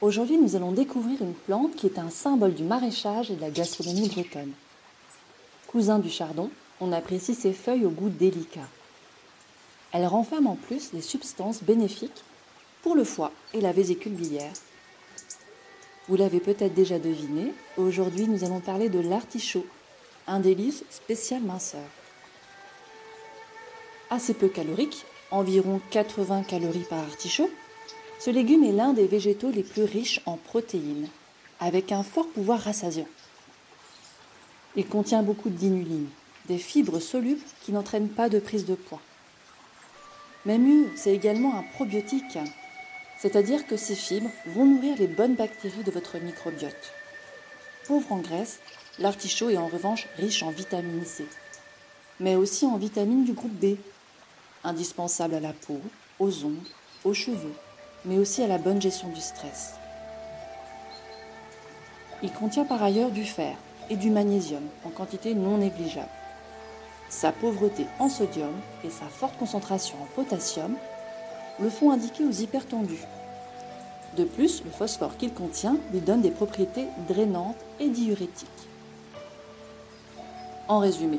Aujourd'hui, nous allons découvrir une plante qui est un symbole du maraîchage et de la gastronomie bretonne. Cousin du chardon, on apprécie ses feuilles au goût délicat. Elle renferme en plus des substances bénéfiques pour le foie et la vésicule biliaire. Vous l'avez peut-être déjà deviné, aujourd'hui nous allons parler de l'artichaut, un délice spécial minceur. Assez peu calorique, environ 80 calories par artichaut, ce légume est l'un des végétaux les plus riches en protéines, avec un fort pouvoir rassasiant. Il contient beaucoup d'inuline, des fibres solubles qui n'entraînent pas de prise de poids. Mais mieux, c'est également un probiotique, c'est-à-dire que ces fibres vont nourrir les bonnes bactéries de votre microbiote. Pauvre en graisse, l'artichaut est en revanche riche en vitamine C, mais aussi en vitamines du groupe B, indispensable à la peau, aux ongles, aux cheveux, mais aussi à la bonne gestion du stress. Il contient par ailleurs du fer et du magnésium en quantité non négligeable. Sa pauvreté en sodium et sa forte concentration en potassium le font indiquer aux hypertendus. De plus, le phosphore qu'il contient lui donne des propriétés drainantes et diurétiques. En résumé,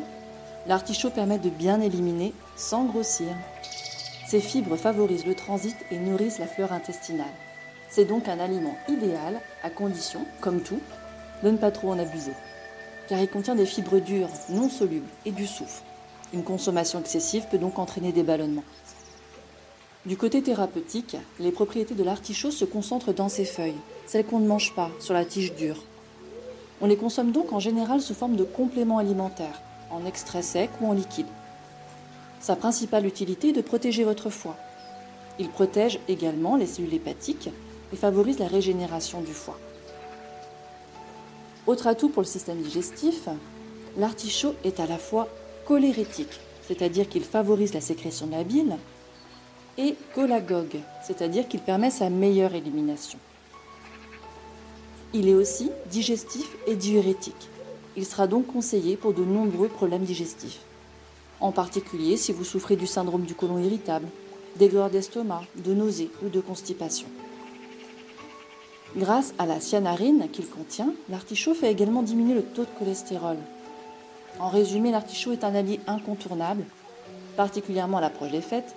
l'artichaut permet de bien éliminer sans grossir. Ces fibres favorisent le transit et nourrissent la fleur intestinale. C'est donc un aliment idéal à condition, comme tout, de ne pas trop en abuser car il contient des fibres dures, non solubles et du soufre. Une consommation excessive peut donc entraîner des ballonnements. Du côté thérapeutique, les propriétés de l'artichaut se concentrent dans ses feuilles, celles qu'on ne mange pas, sur la tige dure. On les consomme donc en général sous forme de compléments alimentaires, en extrait sec ou en liquide. Sa principale utilité est de protéger votre foie. Il protège également les cellules hépatiques et favorise la régénération du foie. Autre atout pour le système digestif, l'artichaut est à la fois cholérétique, c'est-à-dire qu'il favorise la sécrétion de la bile, et cholagogue, c'est-à-dire qu'il permet sa meilleure élimination. Il est aussi digestif et diurétique. Il sera donc conseillé pour de nombreux problèmes digestifs, en particulier si vous souffrez du syndrome du côlon irritable, des douleurs d'estomac, de nausées ou de constipation. Grâce à la cyanarine qu'il contient, l'artichaut fait également diminuer le taux de cholestérol. En résumé, l'artichaut est un allié incontournable, particulièrement à l'approche des fêtes,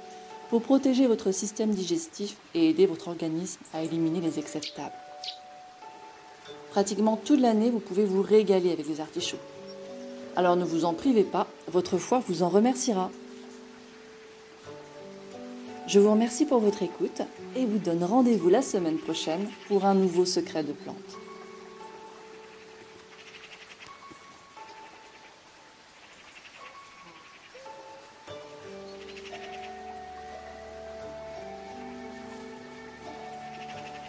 pour protéger votre système digestif et aider votre organisme à éliminer les excès de table. Pratiquement toute l'année, vous pouvez vous régaler avec les artichauts. Alors ne vous en privez pas, votre foie vous en remerciera. Je vous remercie pour votre écoute et vous donne rendez-vous la semaine prochaine pour un nouveau secret de plante.